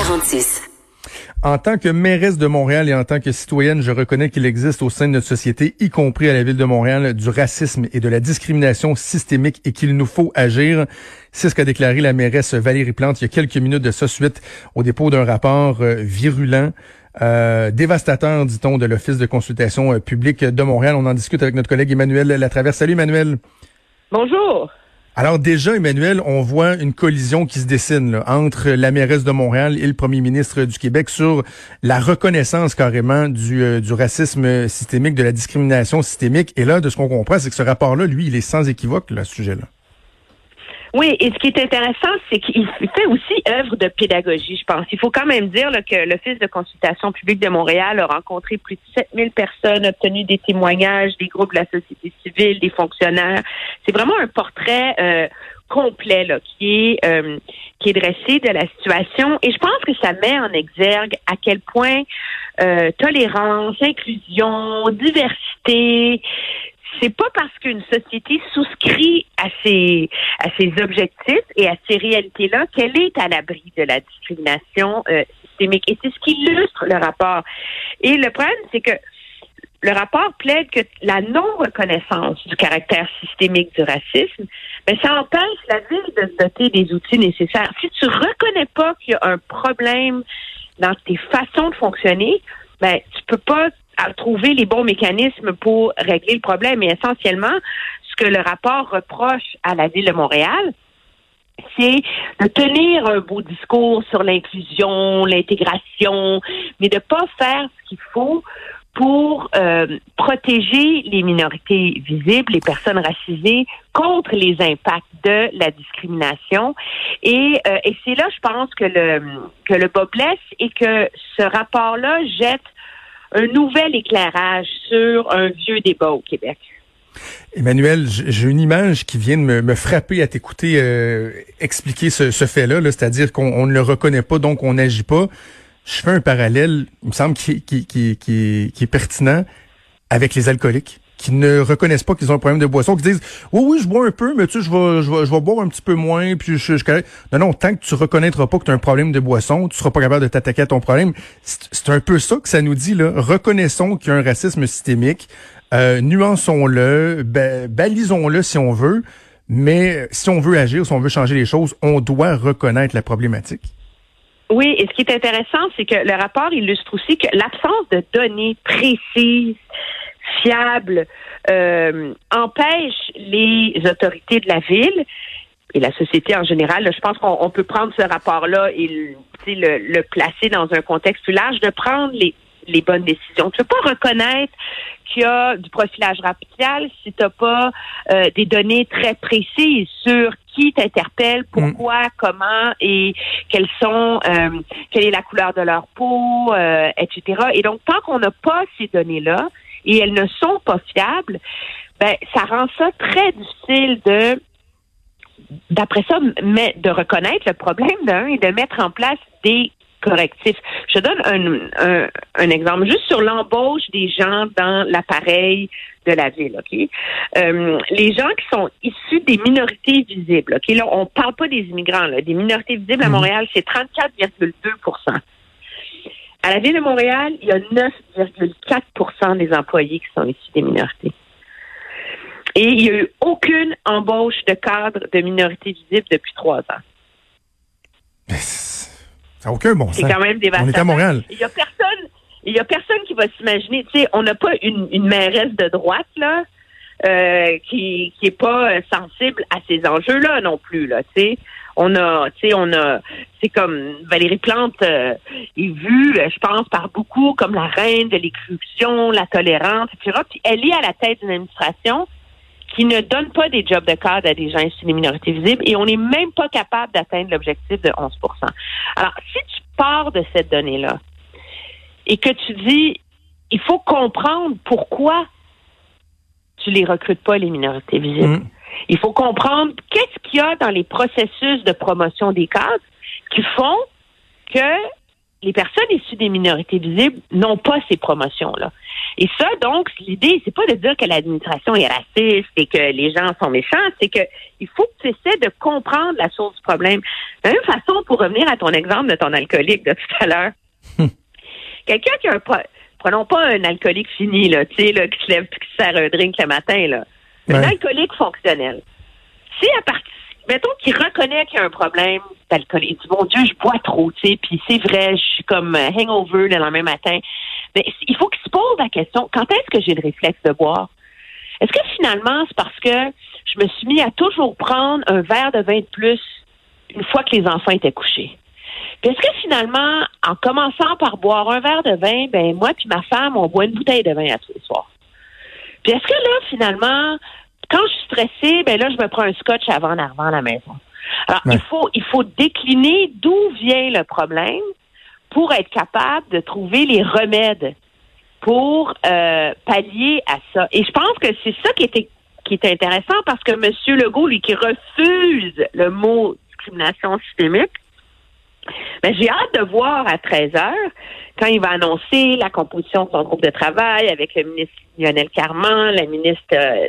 46. En tant que mairesse de Montréal et en tant que citoyenne, je reconnais qu'il existe au sein de notre société, y compris à la ville de Montréal, du racisme et de la discrimination systémique et qu'il nous faut agir. C'est ce qu'a déclaré la mairesse Valérie Plante il y a quelques minutes de ça suite au dépôt d'un rapport euh, virulent. Euh, dévastateur, dit-on, de l'Office de consultation euh, publique de Montréal. On en discute avec notre collègue Emmanuel Latraverse. Salut Emmanuel. Bonjour. Alors déjà, Emmanuel, on voit une collision qui se dessine entre la mairesse de Montréal et le premier ministre du Québec sur la reconnaissance carrément du, euh, du racisme systémique, de la discrimination systémique. Et là, de ce qu'on comprend, c'est que ce rapport-là, lui, il est sans équivoque, là, sujet-là. Oui, et ce qui est intéressant, c'est qu'il fait aussi œuvre de pédagogie, je pense. Il faut quand même dire là, que l'Office de consultation publique de Montréal a rencontré plus de 7000 personnes, obtenu des témoignages des groupes de la société civile, des fonctionnaires. C'est vraiment un portrait euh, complet là, qui est euh, qui est dressé de la situation. Et je pense que ça met en exergue à quel point euh, tolérance, inclusion, diversité, c'est pas parce qu'une société souscrit à ses à ses objectifs et à ces réalités-là qu'elle est à l'abri de la discrimination euh, systémique. Et c'est ce qui illustre le rapport. Et le problème, c'est que le rapport plaide que la non-reconnaissance du caractère systémique du racisme, mais ben, ça empêche la ville de se doter des outils nécessaires. Si tu reconnais pas qu'il y a un problème dans tes façons de fonctionner, ben tu peux pas à trouver les bons mécanismes pour régler le problème. Et essentiellement, ce que le rapport reproche à la ville de Montréal, c'est de tenir un beau discours sur l'inclusion, l'intégration, mais de pas faire ce qu'il faut pour euh, protéger les minorités visibles, les personnes racisées, contre les impacts de la discrimination. Et, euh, et c'est là, je pense, que le que le bas et que ce rapport-là jette un nouvel éclairage sur un vieux débat au Québec. Emmanuel, j'ai une image qui vient de me, frapper à t'écouter euh, expliquer ce, fait-là, -là, cest à dire qu'on ne le reconnaît pas, donc on n'agit pas. Je fais un parallèle, il me semble, qui est pertinent avec les alcooliques qui ne reconnaissent pas qu'ils ont un problème de boisson, qui disent oui oui je bois un peu mais tu sais je vais je vais, je vais boire un petit peu moins puis je, je, non non tant que tu reconnaîtras pas que tu as un problème de boisson, tu seras pas capable de t'attaquer à ton problème. C'est un peu ça que ça nous dit là. Reconnaissons qu'il y a un racisme systémique, euh, nuançons-le, balisons-le si on veut, mais si on veut agir, si on veut changer les choses, on doit reconnaître la problématique. Oui, et ce qui est intéressant, c'est que le rapport illustre aussi que l'absence de données précises fiable euh, empêche les autorités de la ville et la société en général, je pense qu'on peut prendre ce rapport-là et le, le, placer dans un contexte plus large, de prendre les, les bonnes décisions. Tu ne peux pas reconnaître qu'il y a du profilage racial si tu n'as pas euh, des données très précises sur qui t'interpelle, pourquoi, mm. comment et quelles sont, euh, quelle est la couleur de leur peau, euh, etc. Et donc, tant qu'on n'a pas ces données-là, et elles ne sont pas fiables, ben ça rend ça très difficile de d'après ça, mais de reconnaître le problème d'un et de mettre en place des correctifs. Je donne un, un, exemple juste sur l'embauche des gens dans l'appareil de la ville. Ok, euh, les gens qui sont issus des minorités visibles. Ok, là on parle pas des immigrants, là, des minorités visibles à mhm. Montréal, c'est 34,2 à la Ville de Montréal, il y a 9,4% des employés qui sont issus des minorités. Et il n'y a eu aucune embauche de cadre de minorité visible depuis trois ans. Ça n'a aucun bon sens. C'est quand même dévastateur. On est à Montréal. Il n'y a personne, il y a personne qui va s'imaginer, tu sais, on n'a pas une, une mairesse de droite, là, euh, qui qui est pas sensible à ces enjeux-là non plus là. Tu on a, tu sais, on a, c'est comme Valérie Plante euh, est vue, je pense, par beaucoup comme la reine de l'exclusion, la tolérance, etc. Puis elle est à la tête d'une administration qui ne donne pas des jobs de cadre à des gens issus des minorités visibles et on n'est même pas capable d'atteindre l'objectif de 11% Alors, si tu pars de cette donnée-là et que tu dis, il faut comprendre pourquoi tu les recrutes pas, les minorités visibles. Mm. Il faut comprendre qu'est-ce qu'il y a dans les processus de promotion des cadres qui font que les personnes issues des minorités visibles n'ont pas ces promotions-là. Et ça, donc, l'idée, c'est pas de dire que l'administration est raciste et que les gens sont méchants, c'est que il faut que tu essaies de comprendre la source du problème. De la même façon, pour revenir à ton exemple de ton alcoolique de tout à l'heure, quelqu'un qui a un prenons pas un alcoolique fini, là, tu sais, là, qui se lève et qui sert un drink le matin, là. Un alcoolique fonctionnel. Si à partir mettons qu'il reconnaît qu'il y a un problème d'alcool. Il dit, mon Dieu, je bois trop, tu sais, puis c'est vrai, je suis comme euh, hangover le lendemain matin. Mais il faut qu'il se pose la question, quand est-ce que j'ai le réflexe de boire? Est-ce que finalement, c'est parce que je me suis mis à toujours prendre un verre de vin de plus une fois que les enfants étaient couchés? Puis est-ce que finalement, en commençant par boire un verre de vin, ben moi puis ma femme, on boit une bouteille de vin à tous les soirs? Puis est-ce que là, finalement, quand je suis stressée, ben là, je me prends un scotch avant d'arriver à la maison. Alors, il faut il faut décliner d'où vient le problème pour être capable de trouver les remèdes pour euh, pallier à ça. Et je pense que c'est ça qui était qui est intéressant parce que M. Legault, lui, qui refuse le mot discrimination systémique, ben, j'ai hâte de voir à 13 heures, quand il va annoncer la composition de son groupe de travail avec le ministre Lionel Carman, la ministre euh,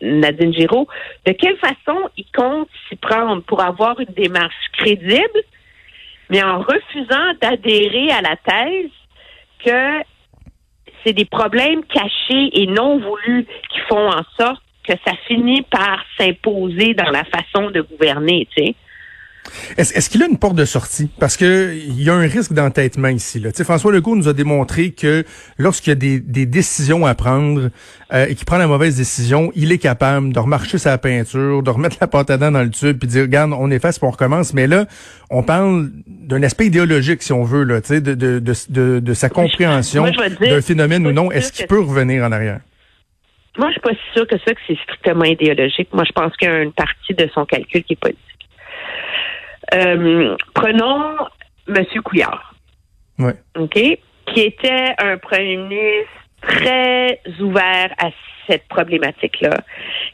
Nadine Giraud, de quelle façon il compte s'y prendre pour avoir une démarche crédible, mais en refusant d'adhérer à la thèse que c'est des problèmes cachés et non voulus qui font en sorte que ça finit par s'imposer dans la façon de gouverner, tu sais? Est-ce qu'il a une porte de sortie? Parce que il y a un risque d'entêtement ici. Là. François Legault nous a démontré que lorsqu'il y a des, décisions à prendre euh, et qu'il prend la mauvaise décision, il est capable de remarcher sa peinture, de remettre la pâte à dents dans le tube, puis de dire, regarde, on efface, puis on recommence. Mais là, on parle d'un aspect idéologique, si on veut, là, de, de, de, de, sa compréhension d'un phénomène ou non. Est-ce qu'il peut revenir en arrière? Moi, je suis pas sûre que ça, que c'est strictement idéologique. Moi, je pense qu'il y a une partie de son calcul qui est politique. Euh, prenons M. Couillard. OK? Qui était un premier ministre très ouvert à cette problématique-là,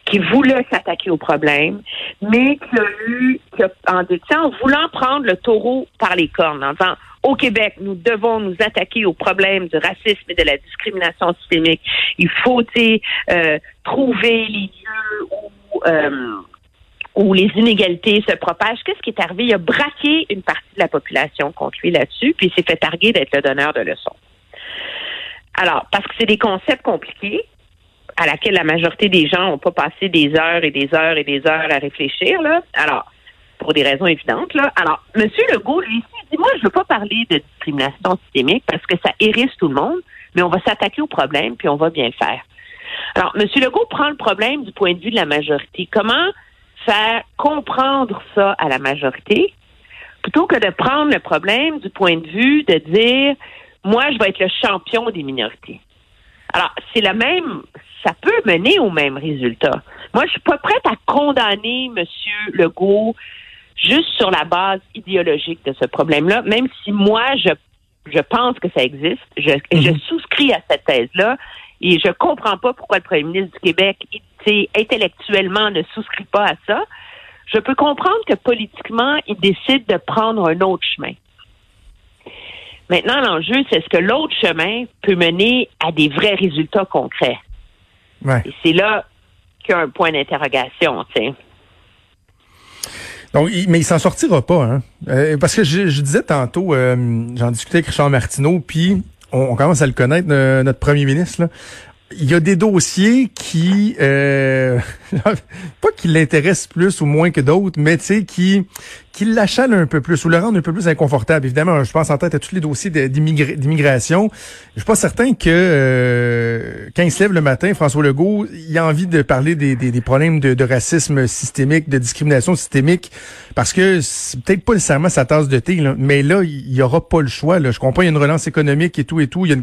qui voulait s'attaquer au problème, mais qui a eu, en, en voulant prendre le taureau par les cornes, en disant au Québec, nous devons nous attaquer au problème du racisme et de la discrimination systémique. Il faut euh, trouver les lieux où euh, où les inégalités se propagent. Qu'est-ce qui est arrivé? Il a braqué une partie de la population contre lui là-dessus, puis il s'est fait targuer d'être le donneur de leçons. Alors, parce que c'est des concepts compliqués à laquelle la majorité des gens n'ont pas passé des heures et des heures et des heures à réfléchir, là. Alors, pour des raisons évidentes, là. Alors, M. Legault, lui, dit, moi, je veux pas parler de discrimination systémique parce que ça hérisse tout le monde, mais on va s'attaquer au problème, puis on va bien le faire. Alors, M. Legault prend le problème du point de vue de la majorité. Comment faire comprendre ça à la majorité plutôt que de prendre le problème du point de vue de dire moi je vais être le champion des minorités. Alors, c'est la même ça peut mener au même résultat. Moi, je suis pas prête à condamner M. Legault juste sur la base idéologique de ce problème-là, même si moi je je pense que ça existe. Je, je mhm. souscris à cette thèse-là et je comprends pas pourquoi le premier ministre du Québec, intellectuellement, ne souscrit pas à ça. Je peux comprendre que politiquement, il décide de prendre un autre chemin. Maintenant, l'enjeu, c'est est-ce que l'autre chemin peut mener à des vrais résultats concrets? Et c'est là qu'il y a un point d'interrogation, tu sais. Donc, mais il s'en sortira pas, hein? Euh, parce que je, disais tantôt, euh, j'en discutais avec Richard Martineau, puis on, commence à le connaître, notre premier ministre. Là il y a des dossiers qui, euh, pas qui l'intéressent plus ou moins que d'autres, mais tu sais, qui, qui l'achalent un peu plus ou le rendent un peu plus inconfortable. Évidemment, je pense en tête à tous les dossiers d'immigration. Je suis pas certain que euh, quand il se lève le matin, François Legault, il a envie de parler des, des, des problèmes de, de, racisme systémique, de discrimination systémique, parce que c'est peut-être pas nécessairement sa tasse de thé, là, mais là, il y aura pas le choix. Là. Je comprends, il y a une relance économique et tout et tout. Il y a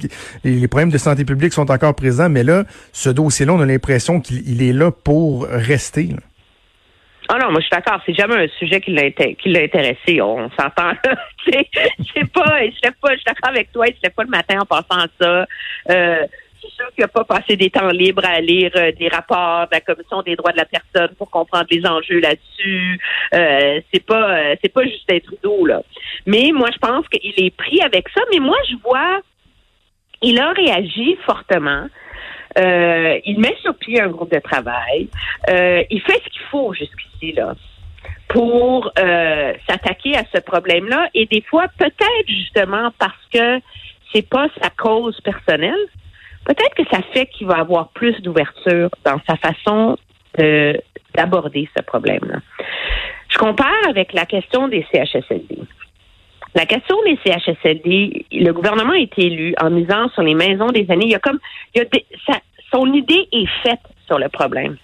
les, les problèmes de santé publique sont encore présents, mais là, ce dossier-là, on a l'impression qu'il est là pour rester. Ah non, moi je suis d'accord. C'est jamais un sujet qui l'a intéressé. On s'entend. c'est pas, je sais pas. Je suis d'accord avec toi. Je sais pas le matin en passant ça. Euh, suis sûr qu'il n'a pas passé des temps libres à lire euh, des rapports de la Commission des droits de la personne pour comprendre les enjeux là-dessus. Euh, c'est pas euh, c'est pas Justin Trudeau, là. Mais moi, je pense qu'il est pris avec ça. Mais moi, je vois, il a réagi fortement. Euh, il met sur pied un groupe de travail. il fait ce qu'il faut jusqu'ici, là pour euh, s'attaquer à ce problème-là. Et des fois, peut-être justement parce que c'est pas sa cause personnelle, peut-être que ça fait qu'il va avoir plus d'ouverture dans sa façon d'aborder ce problème-là. Je compare avec la question des CHSLD. La question des CHSLD, le gouvernement a été élu en misant sur les maisons des années. Il y a comme, il y a son idée est faite sur le problème.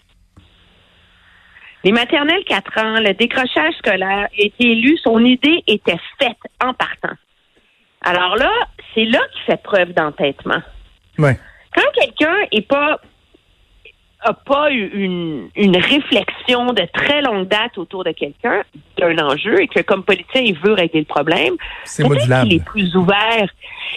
Les maternelles 4 ans, le décrochage scolaire a été élu, son idée était faite en partant. Alors là, c'est là qu'il fait preuve d'entêtement. Ouais. Quand quelqu'un est pas a pas eu une, une réflexion de très longue date autour de quelqu'un, d'un enjeu, et que comme politicien, il veut régler le problème, c'est modulable. qu'il est plus ouvert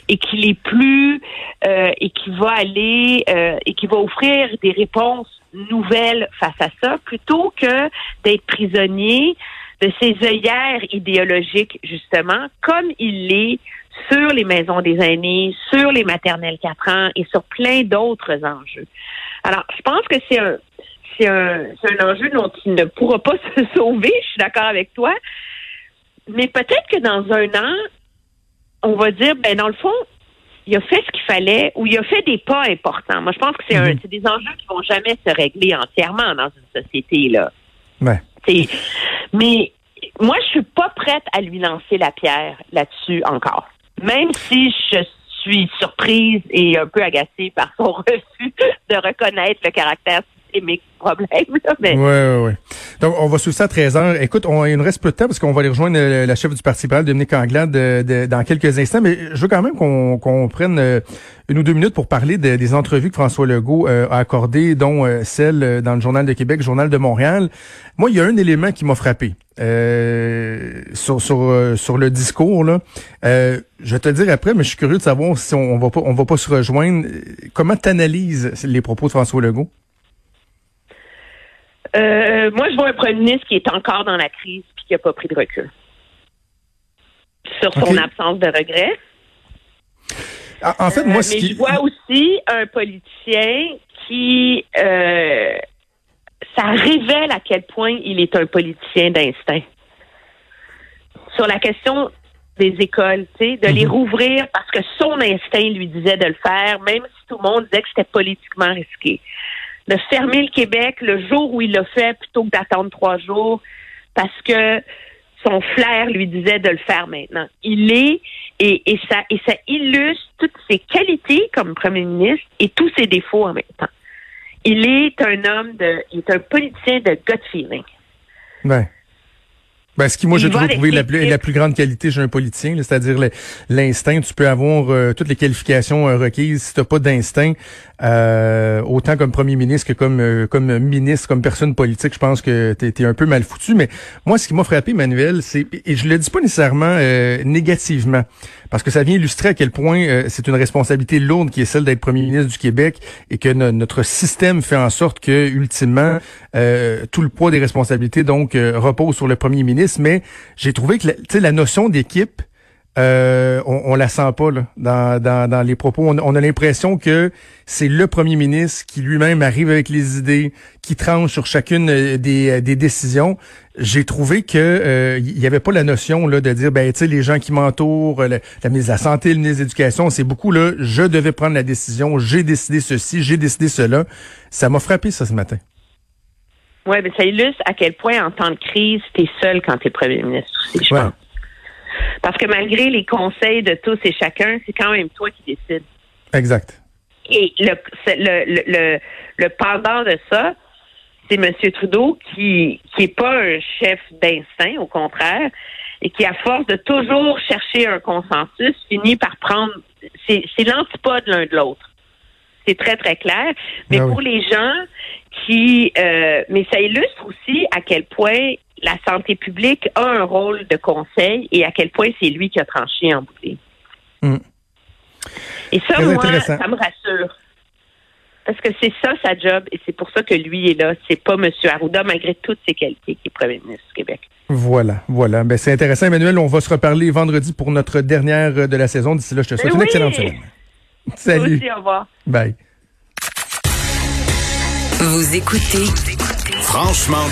et qu'il est plus euh, et qu'il va aller euh, et qu'il va offrir des réponses nouvelles face à ça, plutôt que d'être prisonnier de ses œillères idéologiques, justement, comme il l'est sur les maisons des aînés, sur les maternelles 4 ans et sur plein d'autres enjeux. Alors, je pense que c'est un, c'est un, c'est un enjeu dont il ne pourra pas se sauver, je suis d'accord avec toi. Mais peut-être que dans un an, on va dire, ben dans le fond, il a fait ce qu'il fallait ou il a fait des pas importants. Moi, je pense que c'est, un, mhm. c'est des enjeux qui vont jamais se régler entièrement dans une société là. Ouais. mais moi, je suis pas prête à lui lancer la pierre là-dessus encore. Même si je suis surprise et un peu agacée par son refus de reconnaître le caractère systémique problème. Oui, oui, oui. Donc, on va suivre ça à 13 heures. Écoute, on, il nous reste peu de temps parce qu'on va aller rejoindre euh, la chef du Parti libéral, Dominique Anglade, dans quelques instants. Mais je veux quand même qu'on prenne euh, une ou deux minutes pour parler des entrevues que François Legault euh, a accordées, dont celle dans le Journal de Québec, Journal de Montréal. Moi, il y a un élément qui m'a frappé sur, sur, sur le discours. Là. je vais te le dire après, mais je suis curieux de savoir si on, on va pas on va pas se rejoindre. Comment tu analyses les propos de François Legault? Euh, moi, je vois un premier ministre qui est encore dans la crise et qui n'a pas pris de recul sur son absence de regret. Ah, en fait, moi, euh, mais je vois aussi un politicien qui euh, ça révèle à quel point il est un politicien d'instinct. Sur la question des écoles, tu sais, de les mhm. rouvrir parce que son instinct lui disait de le faire, même si tout le monde disait que c'était politiquement risqué de fermer le Québec le jour où il l'a fait plutôt que d'attendre trois jours parce que son flair lui disait de le faire maintenant. Il est et, et ça et ça illustre toutes ses qualités comme premier ministre et tous ses défauts en même temps. Il est un homme de, il est un politicien de gut feeling. Ouais. Ben, ce qui, moi, j'ai trouvé la plus, la plus grande qualité chez un politicien, c'est-à-dire l'instinct. Tu peux avoir euh, toutes les qualifications euh, requises. Si tu pas d'instinct, euh, autant comme premier ministre que comme comme ministre, comme personne politique, je pense que tu es, un peu mal foutu. Mais moi, ce qui m'a frappé, Manuel, c'est, et je le dis pas nécessairement négativement, parce que ça vient illustrer à quel point c'est une responsabilité lourde qui est celle d'être premier ministre du Québec et que notre système fait en sorte que, ultimement, tout le poids des responsabilités, donc, repose sur le premier ministre mais j'ai trouvé que la, la notion d'équipe, euh, on, on, la sent pas là, dans, dans, dans les propos. On, a l'impression que c'est le premier ministre qui lui-même arrive avec les idées, qui tranche sur chacune euh, des, euh, des décisions. J'ai trouvé que il y avait pas la notion là de dire ben tu sais les gens qui m'entourent, la, ministre de la santé, le ministre de l'éducation, c'est beaucoup là. Je devais prendre la décision, j'ai décidé ceci, j'ai décidé cela. Ça m'a frappé ça ce matin. Oui, mais ça illustre à quel point, en temps de crise, tu es seul quand tu es premier ministre aussi, je pense. Parce que malgré les conseils de tous et chacun, c'est quand même toi qui décides. Exact. Et le, le, le, le pendant de ça, c'est M. Trudeau qui qui est pas un chef d'instinct, au contraire, et qui, à force de toujours chercher un consensus, finit par prendre... C'est l'antipode l'un de l'autre. C'est très, très clair. Mais ah pour les gens qui, euh, mais ça illustre aussi à quel point la santé publique a un rôle de conseil et à quel point c'est lui qui a tranché en bouteille. Hmm. Et ça, moi, ça me rassure. Parce que c'est ça sa job et c'est pour ça que lui est là. C'est pas M. Arruda, malgré toutes ses qualités, qui est premier ministre du Québec. Voilà, voilà. Ben, c'est intéressant, Emmanuel. On va se reparler vendredi pour notre dernière de la saison. D'ici là, je te souhaite Ben une oui. excellente semaine. Salut. Aussi, au revoir. Bye. Vous écoutez Franchement